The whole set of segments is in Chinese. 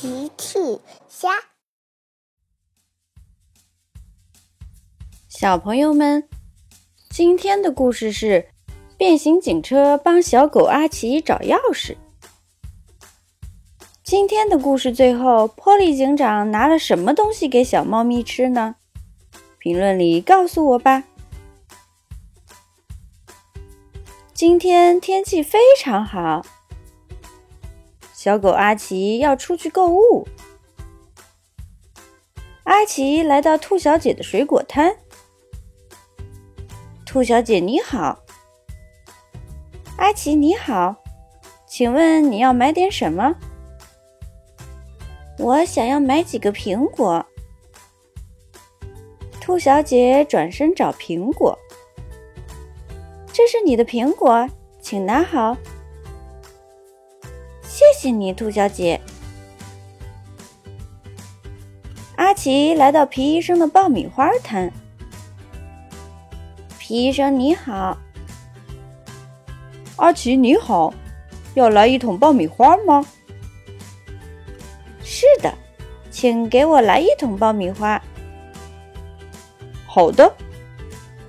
奇趣虾，小朋友们，今天的故事是变形警车帮小狗阿奇找钥匙。今天的故事最后，波利警长拿了什么东西给小猫咪吃呢？评论里告诉我吧。今天天气非常好。小狗阿奇要出去购物。阿奇来到兔小姐的水果摊。兔小姐你好，阿奇你好，请问你要买点什么？我想要买几个苹果。兔小姐转身找苹果。这是你的苹果，请拿好。谢谢你，兔小姐。阿奇来到皮医生的爆米花摊。皮医生你好，阿奇你好，要来一桶爆米花吗？是的，请给我来一桶爆米花。好的，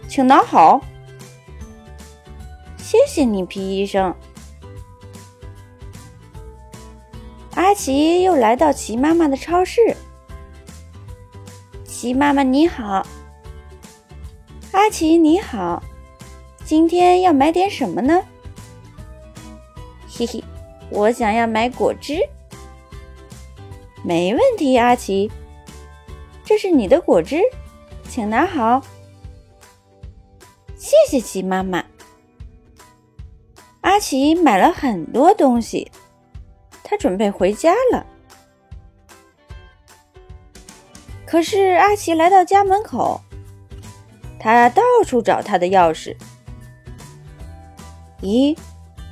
请拿好。谢谢你，皮医生。阿奇又来到奇妈妈的超市。奇妈妈你好，阿奇你好，今天要买点什么呢？嘿嘿，我想要买果汁。没问题，阿奇，这是你的果汁，请拿好。谢谢奇妈妈。阿奇买了很多东西。他准备回家了，可是阿奇来到家门口，他到处找他的钥匙。咦，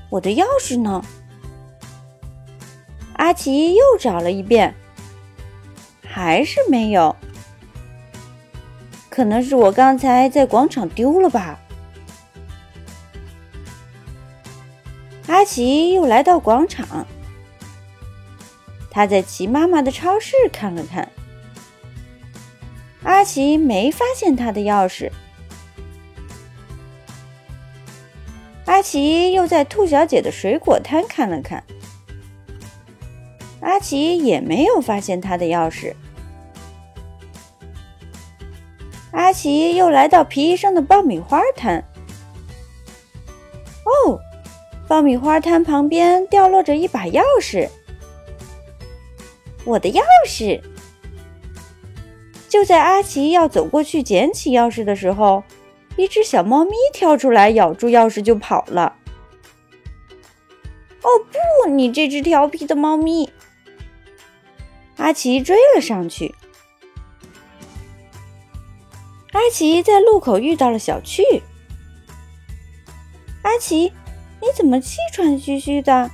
我的钥匙呢？阿奇又找了一遍，还是没有。可能是我刚才在广场丢了吧。阿奇又来到广场。他在奇妈妈的超市看了看，阿奇没发现他的钥匙。阿奇又在兔小姐的水果摊看了看，阿奇也没有发现他的钥匙。阿奇又来到皮医生的爆米花摊，哦，爆米花摊旁边掉落着一把钥匙。我的钥匙！就在阿奇要走过去捡起钥匙的时候，一只小猫咪跳出来，咬住钥匙就跑了。哦不！你这只调皮的猫咪！阿奇追了上去。阿奇在路口遇到了小趣。阿奇，你怎么气喘吁吁的？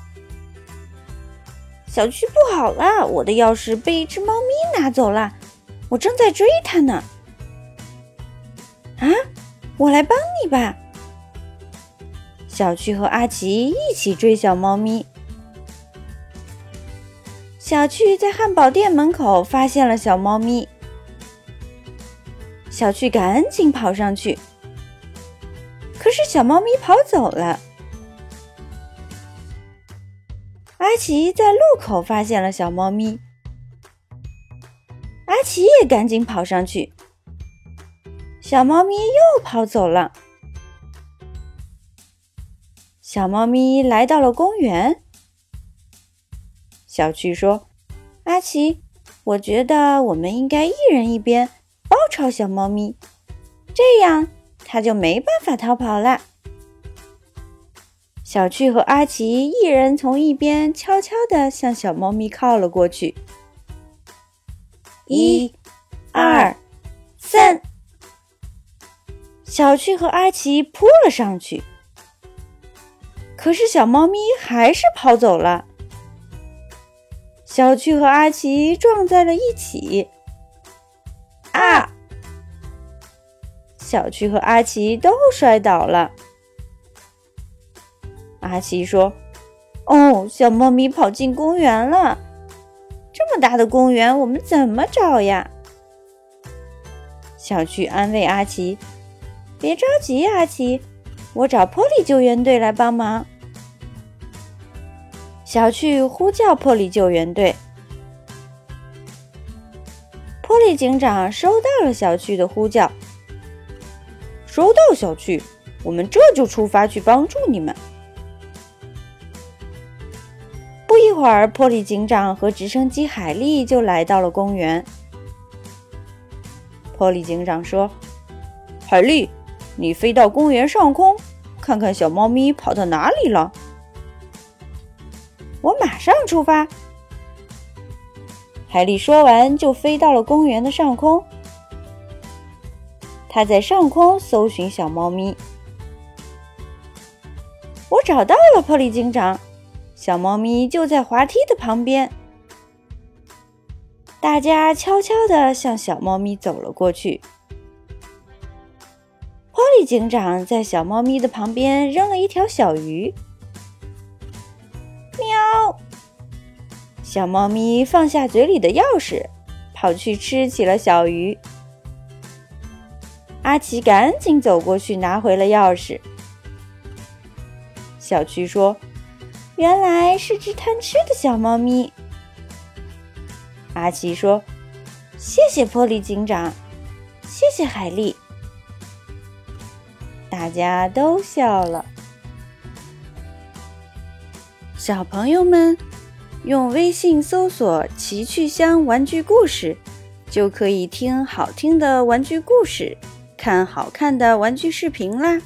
小区不好了，我的钥匙被一只猫咪拿走了，我正在追它呢。啊，我来帮你吧。小趣和阿奇一起追小猫咪。小趣在汉堡店门口发现了小猫咪，小趣赶紧跑上去，可是小猫咪跑走了。阿奇在路口发现了小猫咪，阿奇也赶紧跑上去，小猫咪又跑走了。小猫咪来到了公园，小趣说：“阿奇，我觉得我们应该一人一边包抄小猫咪，这样它就没办法逃跑了。”小趣和阿奇一人从一边悄悄地向小猫咪靠了过去。一、二、三，小趣和阿奇扑了上去，可是小猫咪还是跑走了。小趣和阿奇撞在了一起，啊！小趣和阿奇都摔倒了。阿奇说：“哦，小猫咪跑进公园了，这么大的公园，我们怎么找呀？”小趣安慰阿奇：“别着急，阿奇，我找波利救援队来帮忙。”小趣呼叫波利救援队。波利警长收到了小趣的呼叫，收到，小趣，我们这就出发去帮助你们。会儿，波利警长和直升机海莉就来到了公园。波利警长说：“海莉，你飞到公园上空，看看小猫咪跑到哪里了。”我马上出发。海莉说完，就飞到了公园的上空。他在上空搜寻小猫咪。我找到了，波利警长，小猫咪就在滑梯的旁边。大家悄悄地向小猫咪走了过去。波利警长在小猫咪的旁边扔了一条小鱼。喵！小猫咪放下嘴里的钥匙，跑去吃起了小鱼。阿奇赶紧走过去拿回了钥匙。小趣说：“原来是只贪吃的小猫咪。”阿奇说：“谢谢波利警长，谢谢海莉。”大家都笑了。小朋友们，用微信搜索“奇趣箱玩具故事”，就可以听好听的玩具故事，看好看的玩具视频啦。